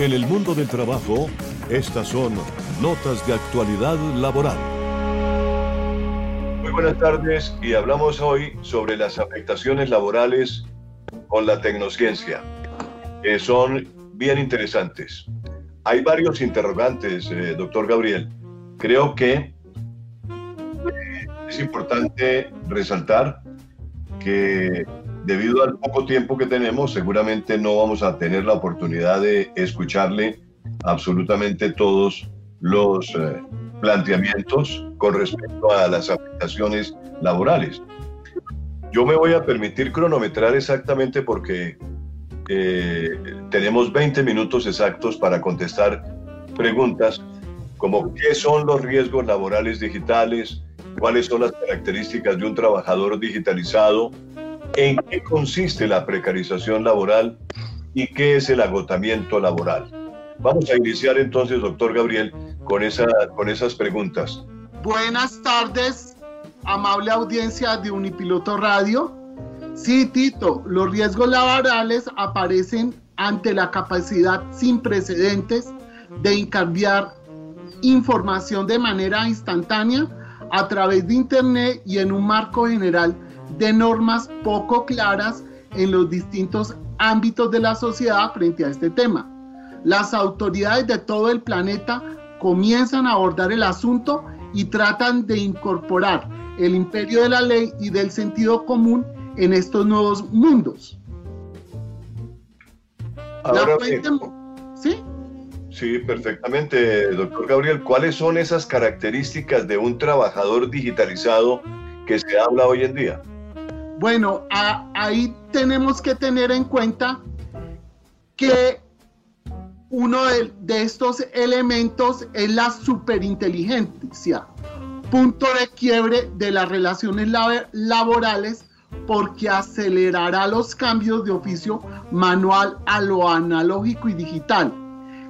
En el mundo del trabajo, estas son notas de actualidad laboral. Muy buenas tardes y hablamos hoy sobre las afectaciones laborales con la tecnociencia, que son bien interesantes. Hay varios interrogantes, eh, doctor Gabriel. Creo que eh, es importante resaltar que debido al poco tiempo que tenemos, seguramente no vamos a tener la oportunidad de escucharle absolutamente todos los eh, planteamientos con respecto a las aplicaciones laborales. Yo me voy a permitir cronometrar exactamente porque eh, tenemos 20 minutos exactos para contestar preguntas como qué son los riesgos laborales digitales, cuáles son las características de un trabajador digitalizado, en qué consiste la precarización laboral y qué es el agotamiento laboral. Vamos a iniciar entonces, doctor Gabriel, con, esa, con esas preguntas. Buenas tardes, amable audiencia de Unipiloto Radio. Sí, Tito, los riesgos laborales aparecen ante la capacidad sin precedentes de intercambiar información de manera instantánea a través de Internet y en un marco general de normas poco claras en los distintos ámbitos de la sociedad frente a este tema. Las autoridades de todo el planeta comienzan a abordar el asunto y tratan de incorporar el imperio de la ley y del sentido común en estos nuevos mundos. Ahora, ¿Sí? Sí, perfectamente, doctor Gabriel. ¿Cuáles son esas características de un trabajador digitalizado que se habla hoy en día? Bueno, ahí tenemos que tener en cuenta que uno de, estos elementos es la superinteligencia, punto de quiebre de las relaciones laborales porque acelerará los cambios de oficio manual a lo analógico y digital.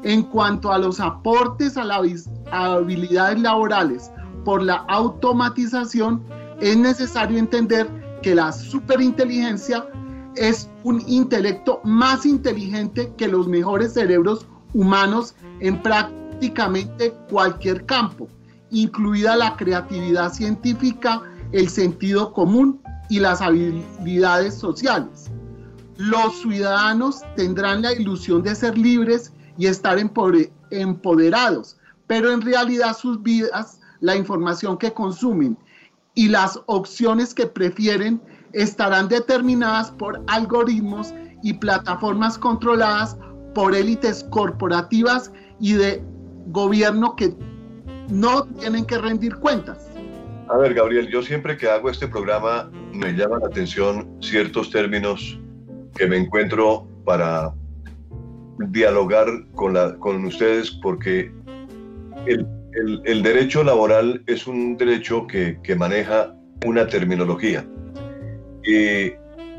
En cuanto a los aportes a las habilidades laborales por la automatización, es necesario entender que la superinteligencia es un intelecto más inteligente que los mejores cerebros humanos en prácticamente cualquier campo, incluida la creatividad científica, el sentido común y las habilidades sociales. Los ciudadanos tendrán la ilusión de ser libres y estar empoderados, pero en realidad sus vidas, la información que consumen y las opciones que prefieren estarán determinadas por algoritmos y plataformas controladas por élites corporativas y de gobierno que no tienen que rendir cuentas. A ver, Gabriel, yo siempre que hago este programa me llama la atención ciertos términos que me encuentro para dialogar con, la, con ustedes porque el, el, derecho laboral es un derecho que, maneja una terminología.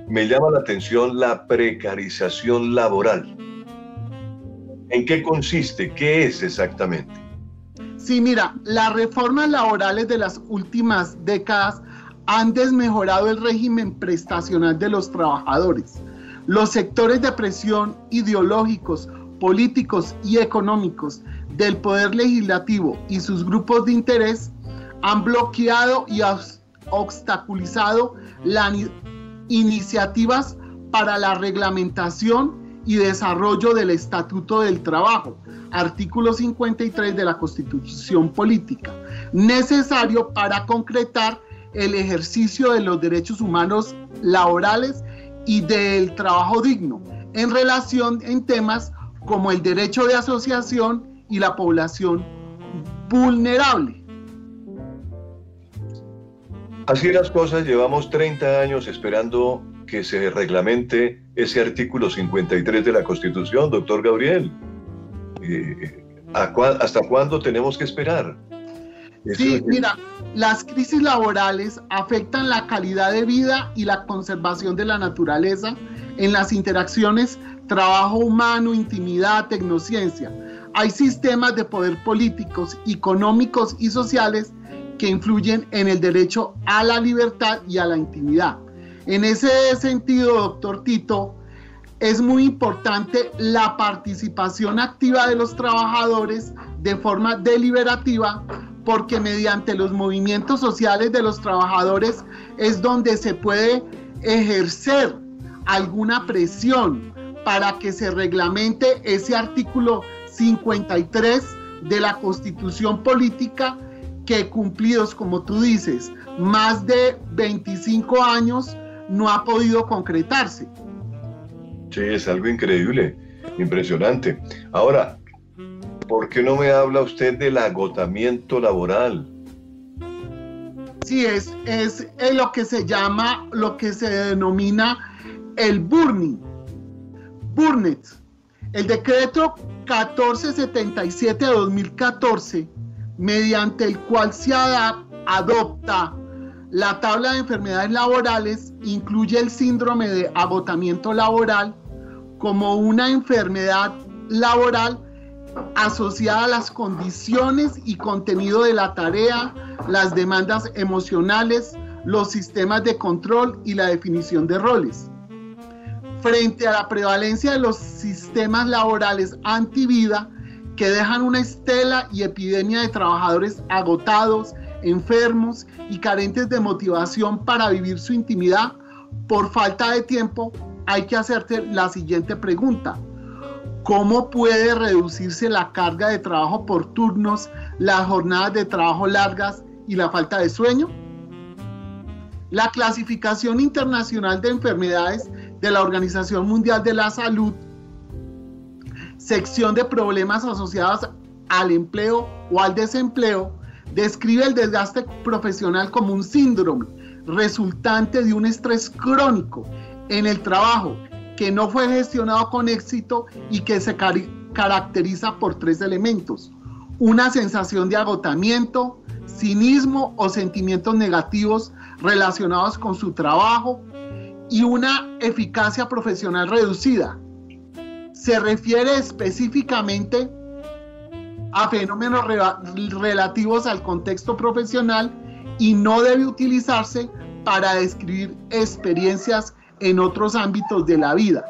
Me llama la atención la precarización laboral. ¿En qué consiste? ¿Qué es exactamente? Sí, mira, las reformas laborales de las últimas décadas han desmejorado el régimen prestacional de los trabajadores. Los sectores de presión ideológicos, políticos y económicos del poder legislativo y sus grupos de interés han bloqueado y obstaculizado las iniciativas para la reglamentación y desarrollo del Estatuto del Trabajo, artículo 53 de la Constitución Política, necesario para concretar el ejercicio de los derechos humanos laborales y del trabajo digno en relación en temas como el derecho de asociación y la población vulnerable. Así las cosas, llevamos 30 años esperando que se reglamente ese artículo 53 de la Constitución, doctor Gabriel. Eh, ¿Hasta cuándo tenemos que esperar? Sí, mira, las crisis laborales afectan la calidad de vida y la conservación de la naturaleza en las interacciones trabajo humano, intimidad, tecnociencia. Hay sistemas de poder políticos, económicos y sociales que influyen en el derecho a la libertad y a la intimidad. En ese sentido, doctor Tito, es muy importante la participación activa de los trabajadores de forma deliberativa porque mediante los movimientos sociales de los trabajadores es donde se puede ejercer alguna presión para que se reglamente ese artículo 53 de la constitución política que cumplidos, como tú dices, más de 25 años no ha podido concretarse. Sí, es algo increíble, impresionante. Ahora, ¿por qué no me habla usted del agotamiento laboral? Sí, es, es, lo que se llama, lo que se denomina el burning, burnet. El decreto 1477 de 2014, mediante el cual se adopta la tabla de enfermedades laborales, incluye el síndrome de agotamiento laboral como una enfermedad laboral asociada a las condiciones y contenido de la tarea, las demandas emocionales, los sistemas de control y la definición de roles. Frente a la prevalencia de los sistemas laborales antivida que dejan una estela y epidemia de trabajadores agotados, enfermos y carentes de motivación para vivir su intimidad por falta de tiempo, hay que hacerte la siguiente pregunta. ¿Cómo puede reducirse la carga de trabajo por turnos, las jornadas de trabajo largas y la falta de sueño? La clasificación internacional de enfermedades de la Organización Mundial de la Salud, sección de problemas asociados al empleo o al desempleo, describe el desgaste profesional como un síndrome resultante de un estrés crónico en el trabajo que no fue gestionado con éxito y que se caracteriza por tres elementos. Una sensación de agotamiento, cinismo o sentimientos negativos relacionados con su trabajo y una eficacia profesional reducida. Se refiere específicamente a fenómenos relativos al contexto profesional y no debe utilizarse para describir experiencias en otros ámbitos de la vida.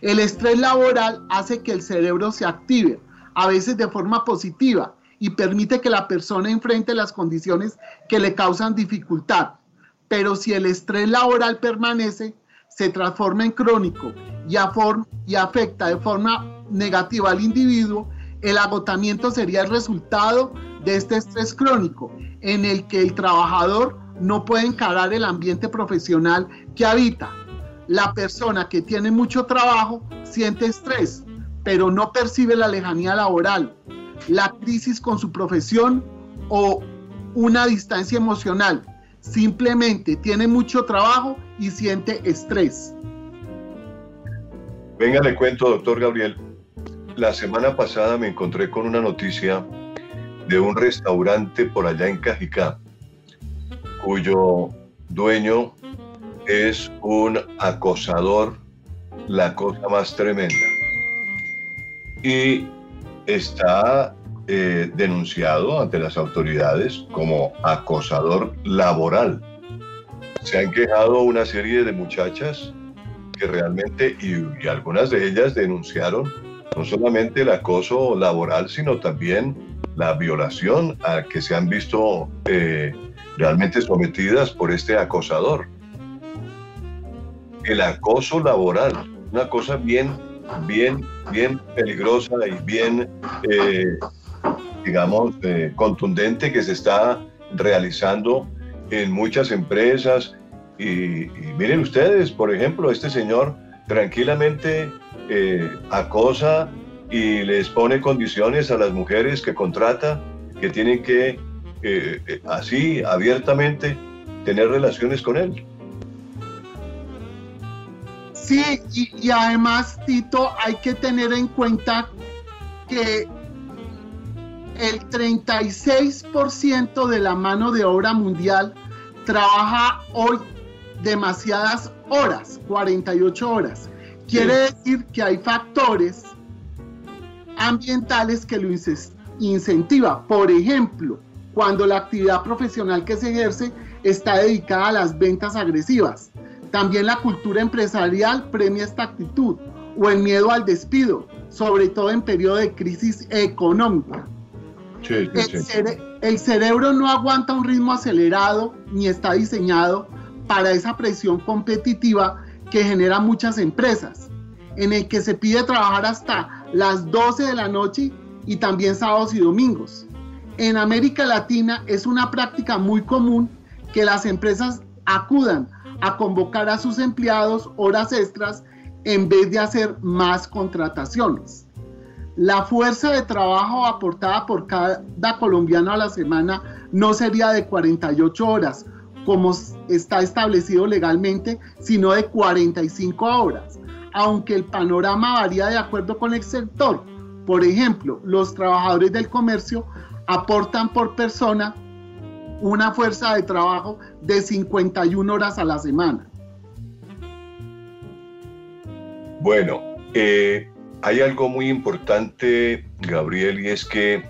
El estrés laboral hace que el cerebro se active, a veces de forma positiva, y permite que la persona enfrente las condiciones que le causan dificultad. Pero si el estrés laboral permanece, se transforma en crónico y, afecta de forma negativa al individuo, el agotamiento sería el resultado de este estrés crónico, en el que el trabajador no puede encarar el ambiente profesional que habita, la persona que tiene mucho trabajo siente estrés, pero no percibe la lejanía laboral, la crisis con su profesión o una distancia emocional. Simplemente tiene mucho trabajo y siente estrés. Venga, le cuento, doctor Gabriel. La semana pasada me encontré con una noticia de un restaurante por allá en Cajicá, cuyo dueño es un acosador, la cosa más tremenda. Y está eh, denunciado ante las autoridades como acosador laboral. Se han quejado una serie de muchachas que realmente, y, algunas de ellas denunciaron no solamente el acoso laboral, sino también la violación a que se han visto eh, realmente sometidas por este acosador el acoso laboral, una cosa bien, bien, bien peligrosa y bien, eh, digamos, eh, contundente que se está realizando en muchas empresas. Y, miren ustedes, por ejemplo, este señor tranquilamente eh, acosa y les pone condiciones a las mujeres que contrata, que tienen que así abiertamente tener relaciones con él. Sí, y, además, Tito, hay que tener en cuenta que el 36% de la mano de obra mundial trabaja hoy demasiadas horas, 48 horas. Quiere decir que hay factores ambientales que lo incentiva. Por ejemplo, cuando la actividad profesional que se ejerce está dedicada a las ventas agresivas También la cultura empresarial premia esta actitud o el miedo al despido, sobre todo en periodo de crisis económica. El, cerebro no aguanta un ritmo acelerado ni está diseñado para esa presión competitiva que genera muchas empresas, en el que se pide trabajar hasta las 12 de la noche y también sábados y domingos. En América Latina es una práctica muy común que las empresas acudan a convocar a sus empleados horas extras en vez de hacer más contrataciones. La fuerza de trabajo aportada por cada colombiano a la semana no sería de 48 horas, como está establecido legalmente, sino de 45 horas, aunque el panorama varía de acuerdo con el sector. Por ejemplo, los trabajadores del comercio aportan por persona una fuerza de trabajo de 51 horas a la semana. Bueno, eh, hay algo muy importante, Gabriel, y es que,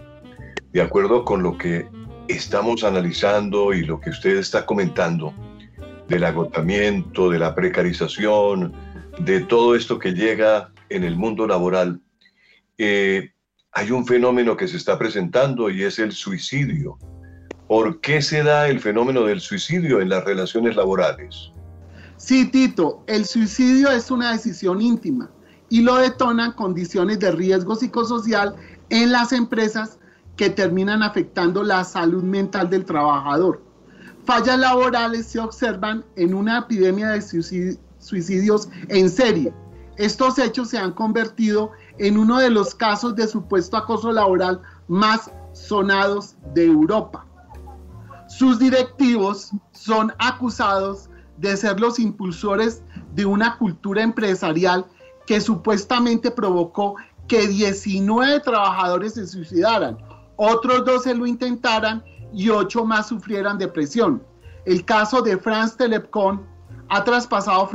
de acuerdo con lo que estamos analizando y lo que usted está comentando, del agotamiento, de la precarización, de todo esto que llega en el mundo laboral, eh, hay un fenómeno que se está presentando y es el suicidio. ¿Por qué se da el fenómeno del suicidio en las relaciones laborales? Sí, Tito, el suicidio es una decisión íntima y lo detonan condiciones de riesgo psicosocial en las empresas que terminan afectando la salud mental del trabajador. Fallas laborales se observan en una epidemia de suicidios en serie. Estos hechos se han convertido en uno de los casos de supuesto acoso laboral más sonados de Europa. Sus directivos son acusados de ser los impulsores de una cultura empresarial que supuestamente provocó que 19 trabajadores se suicidaran, otros 12 lo intentaran y 8 más sufrieran depresión. El caso de France Telecom ha traspasado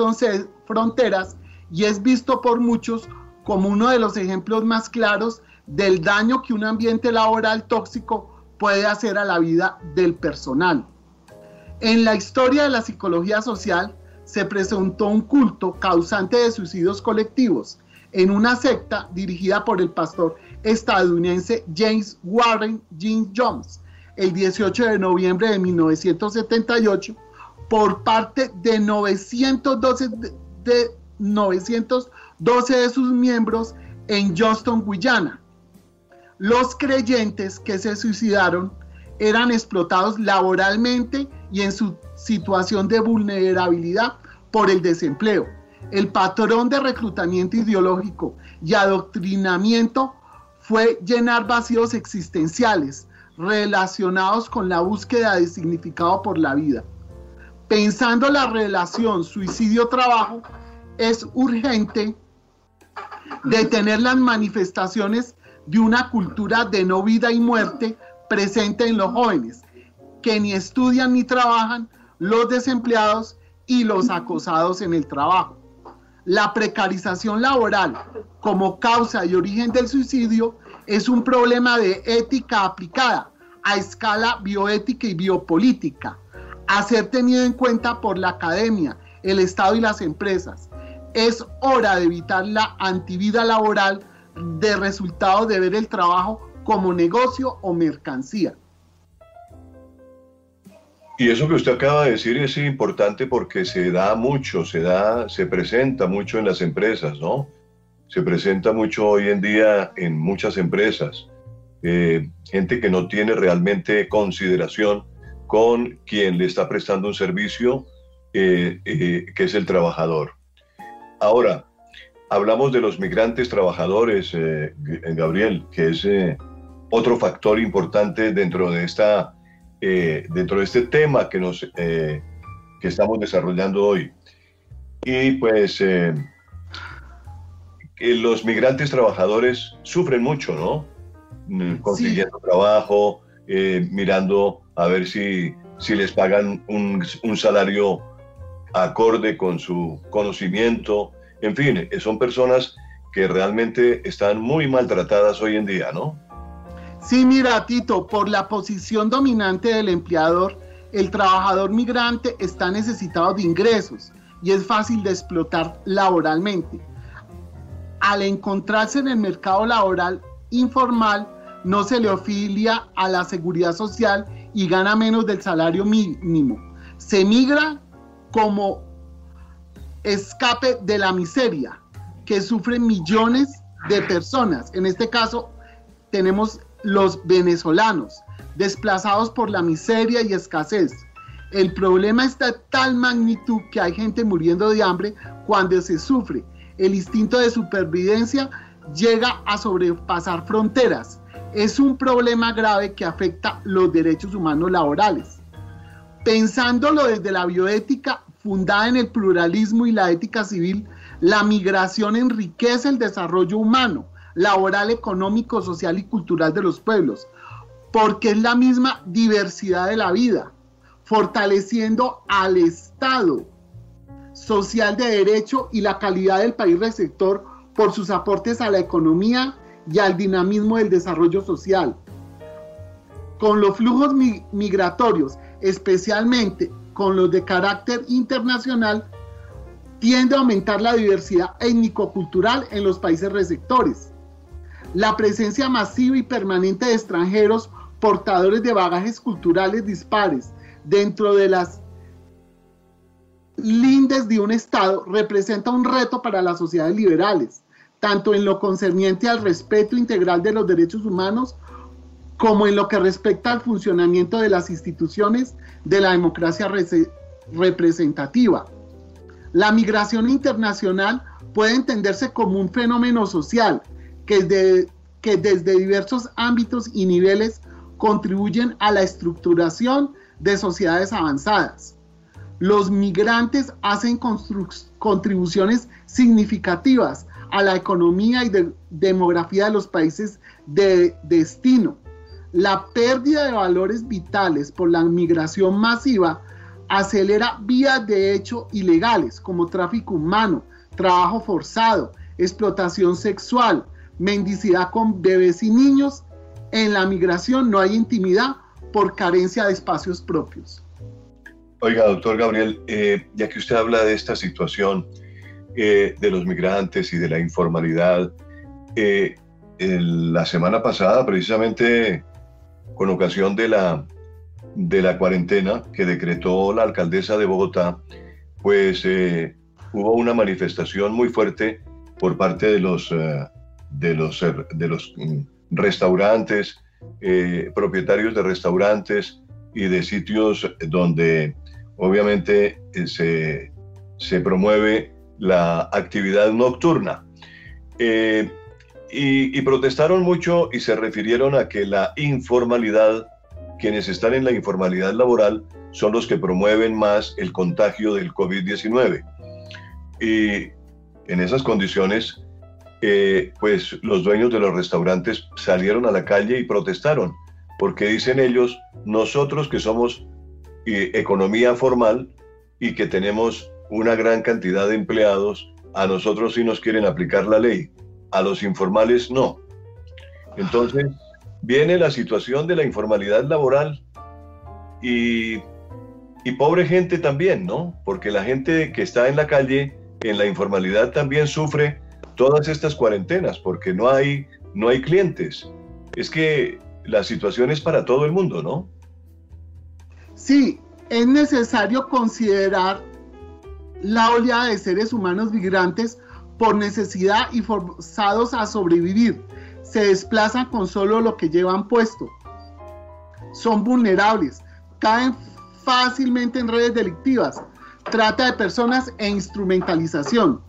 fronteras y es visto por muchos como uno de los ejemplos más claros del daño que un ambiente laboral tóxico puede hacer a la vida del personal. En la historia de la psicología social se presentó un culto causante de suicidios colectivos en una secta dirigida por el pastor estadounidense James Warren Jim Jones el 18 de noviembre de 1978 por parte de 912 de, 912 de sus miembros en Johnston, Guyana. Los creyentes que se suicidaron eran explotados laboralmente y en su situación de vulnerabilidad por el desempleo. El patrón de reclutamiento ideológico y adoctrinamiento fue llenar vacíos existenciales relacionados con la búsqueda de significado por la vida. Pensando la relación suicidio-trabajo, es urgente detener las manifestaciones de una cultura de no vida y muerte presente en los jóvenes, que ni estudian ni trabajan, los desempleados y los acosados en el trabajo. La precarización laboral como causa y origen del suicidio es un problema de ética aplicada a escala bioética y biopolítica, a ser tenido en cuenta por la academia, el Estado y las empresas. Es hora de evitar la antivida laboral de resultado de ver el trabajo como negocio o mercancía. Y eso que usted acaba de decir es importante porque se da mucho, se da, se presenta mucho en las empresas, ¿no? Se presenta mucho hoy en día en muchas empresas. Eh, gente que no tiene realmente consideración con quien le está prestando un servicio, eh, eh, que es el trabajador. Ahora, hablamos de los migrantes trabajadores, Gabriel, que es otro factor importante dentro de esta eh, dentro de este tema que nos eh, que estamos desarrollando hoy. Y pues eh, los migrantes trabajadores sufren mucho no mm, consiguiendo trabajo mirando a ver si si les pagan un, un salario acorde con su conocimiento. En fin son personas que realmente están muy maltratadas hoy en día no Sí, mira, Tito, por la posición dominante del empleador, el trabajador migrante está necesitado de ingresos y es fácil de explotar laboralmente. Al encontrarse en el mercado laboral informal, no se le ofilia a la seguridad social y gana menos del salario mínimo. Se migra como escape de la miseria que sufren millones de personas. En este caso, tenemos los venezolanos, desplazados por la miseria y escasez. El problema está de tal magnitud que hay gente muriendo de hambre cuando se sufre. El instinto de supervivencia llega a sobrepasar fronteras. Es un problema grave que afecta los derechos humanos laborales. Pensándolo desde la bioética fundada en el pluralismo y la ética civil, la migración enriquece el desarrollo humano, laboral, económico, social y cultural de los pueblos, porque es la misma diversidad de la vida, fortaleciendo al Estado social de derecho y la calidad del país receptor por sus aportes a la economía y al dinamismo del desarrollo social. Con los flujos migratorios, especialmente con los de carácter internacional, tiende a aumentar la diversidad étnico-cultural en los países receptores. La presencia masiva y permanente de extranjeros portadores de bagajes culturales dispares dentro de las lindes de un Estado representa un reto para las sociedades liberales, tanto en lo concerniente al respeto integral de los derechos humanos como en lo que respecta al funcionamiento de las instituciones de la democracia representativa. La migración internacional puede entenderse como un fenómeno social que, que desde diversos ámbitos y niveles contribuyen a la estructuración de sociedades avanzadas. Los migrantes hacen contribuciones significativas a la economía y demografía de los países de destino. La pérdida de valores vitales por la migración masiva acelera vías de hecho ilegales como tráfico humano, trabajo forzado, explotación sexual, mendicidad con bebés y niños. En la migración no hay intimidad por carencia de espacios propios. Oiga, doctor Gabriel, eh, ya que usted habla de esta situación eh, de los migrantes y de la informalidad, eh, la semana pasada, precisamente con ocasión de la de la cuarentena que decretó la alcaldesa de Bogotá, pues hubo una manifestación muy fuerte por parte de los, de los, eh, de los mm, restaurantes, propietarios de restaurantes y de sitios donde obviamente se, se promueve la actividad nocturna. y, y protestaron mucho y se refirieron a que la informalidad quienes están en la informalidad laboral son los que promueven más el contagio del COVID-19. Y en esas condiciones, eh, pues los dueños de los restaurantes salieron a la calle y protestaron, porque dicen ellos, nosotros que somos eh, economía formal y que tenemos una gran cantidad de empleados, a nosotros sí nos quieren aplicar la ley, a los informales no. Entonces, viene la situación de la informalidad laboral y, pobre gente también, ¿no? Porque la gente que está en la calle, en la informalidad, también sufre todas estas cuarentenas porque no hay, no hay clientes. Es que la situación es para todo el mundo, ¿no? Sí, es necesario considerar la oleada de seres humanos migrantes por necesidad y forzados a sobrevivir se desplazan con solo lo que llevan puesto. Son vulnerables, caen fácilmente en redes delictivas, trata de personas e instrumentalización.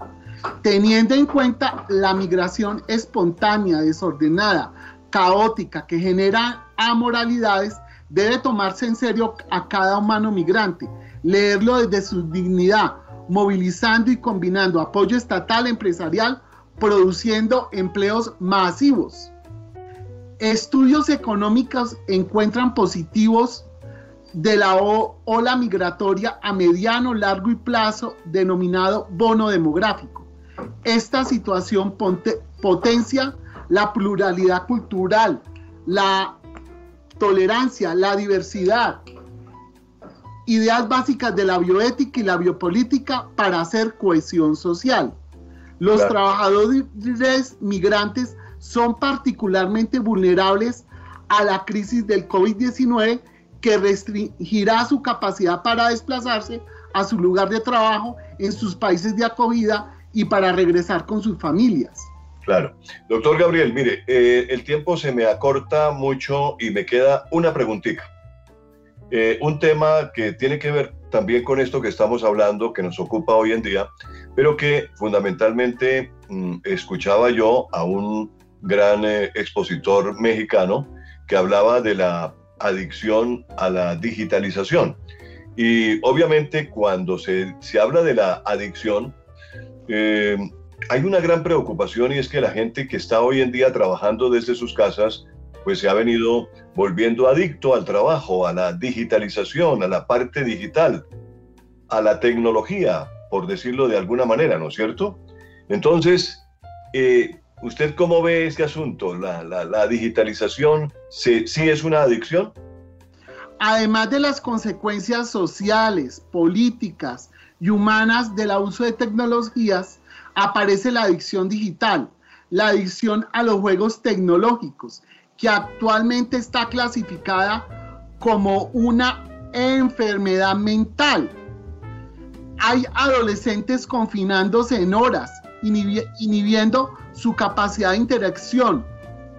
Teniendo en cuenta la migración espontánea, desordenada, caótica, que genera amoralidades, debe tomarse en serio a cada humano migrante, leerlo desde su dignidad, movilizando y combinando apoyo estatal, empresarial, produciendo empleos masivos. Estudios económicos encuentran positivos de la ola migratoria a mediano, largo y plazo denominado bono demográfico. Esta situación potencia la pluralidad cultural, la tolerancia, la diversidad ideas básicas de la bioética y la biopolítica para hacer cohesión social. Los trabajadores migrantes son particularmente vulnerables a la crisis del COVID-19 que restringirá su capacidad para desplazarse a su lugar de trabajo en sus países de acogida y para regresar con sus familias. Claro. Doctor Gabriel, mire, eh, el tiempo se me acorta mucho y me queda una preguntita. Eh, un tema que tiene que ver también con esto que estamos hablando, que nos ocupa hoy en día, pero que fundamentalmente mm, escuchaba yo a un gran eh, expositor mexicano que hablaba de la adicción a la digitalización. Y obviamente cuando se, se habla de la adicción, eh, hay una gran preocupación y es que la gente que está hoy en día trabajando desde sus casas, pues se ha venido volviendo adicto al trabajo, a la digitalización, a la parte digital, a la tecnología, por decirlo de alguna manera, ¿no es cierto? Entonces, eh, ¿usted cómo ve este asunto? ¿La, digitalización sí es una adicción? Además de las consecuencias sociales, políticas, y humanas del uso de tecnologías, aparece la adicción digital, la adicción a los juegos tecnológicos, que actualmente está clasificada como una enfermedad mental. Hay adolescentes confinándose en horas, inhibiendo su capacidad de interacción,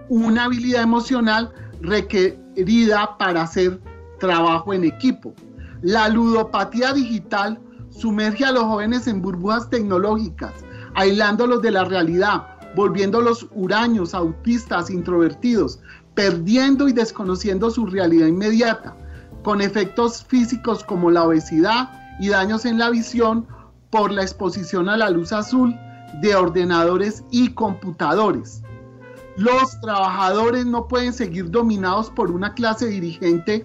una habilidad emocional requerida para hacer trabajo en equipo. La ludopatía digital sumerge a los jóvenes en burbujas tecnológicas, aislándolos de la realidad, volviéndolos huraños, autistas, introvertidos, perdiendo y desconociendo su realidad inmediata, con efectos físicos como la obesidad y daños en la visión por la exposición a la luz azul de ordenadores y computadores. Los trabajadores no pueden seguir dominados por una clase dirigente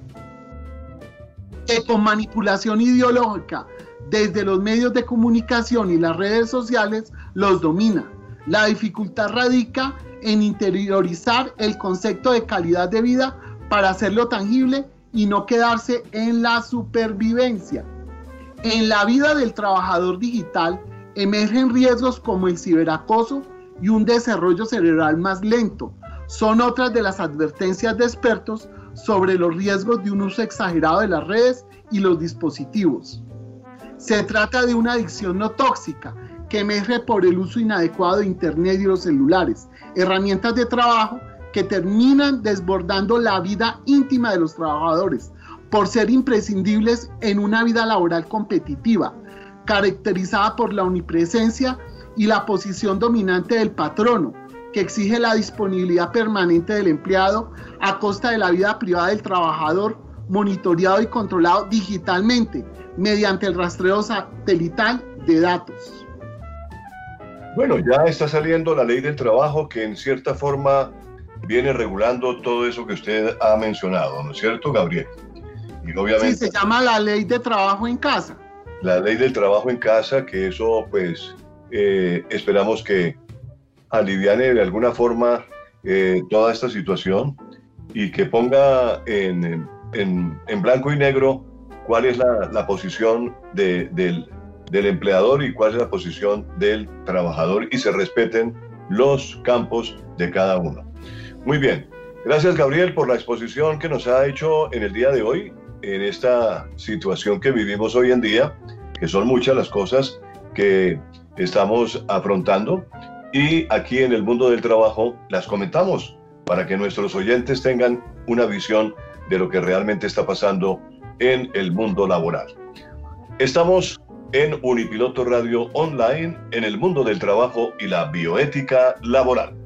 que con manipulación ideológica desde los medios de comunicación y las redes sociales los domina. La dificultad radica en interiorizar el concepto de calidad de vida para hacerlo tangible y no quedarse en la supervivencia. En la vida del trabajador digital emergen riesgos como el ciberacoso y un desarrollo cerebral más lento. Son otras de las advertencias de expertos sobre los riesgos de un uso exagerado de las redes y los dispositivos. Se trata de una adicción no tóxica que emerge por el uso inadecuado de Internet y los celulares, herramientas de trabajo que terminan desbordando la vida íntima de los trabajadores por ser imprescindibles en una vida laboral competitiva, caracterizada por la omnipresencia y la posición dominante del patrono, que exige la disponibilidad permanente del empleado a costa de la vida privada del trabajador, monitoreado y controlado digitalmente, mediante el rastreo satelital de datos. Bueno, ya está saliendo la ley del trabajo que en cierta forma viene regulando todo eso que usted ha mencionado, ¿no es cierto, Gabriel? Y obviamente, sí, se llama la ley de trabajo en casa. La ley del trabajo en casa, que eso pues eh, esperamos que aliviane de alguna forma eh, toda esta situación y que ponga en, en, en blanco y negro cuál es la, posición del, empleador y cuál es la posición del trabajador y se respeten los campos de cada uno. Muy bien, gracias Gabriel por la exposición que nos ha hecho en el día de hoy, en esta situación que vivimos hoy en día, que son muchas las cosas que estamos afrontando y aquí en el mundo del trabajo las comentamos para que nuestros oyentes tengan una visión de lo que realmente está pasando en el mundo laboral. Estamos en Unipiloto Radio Online en el mundo del trabajo y la bioética laboral.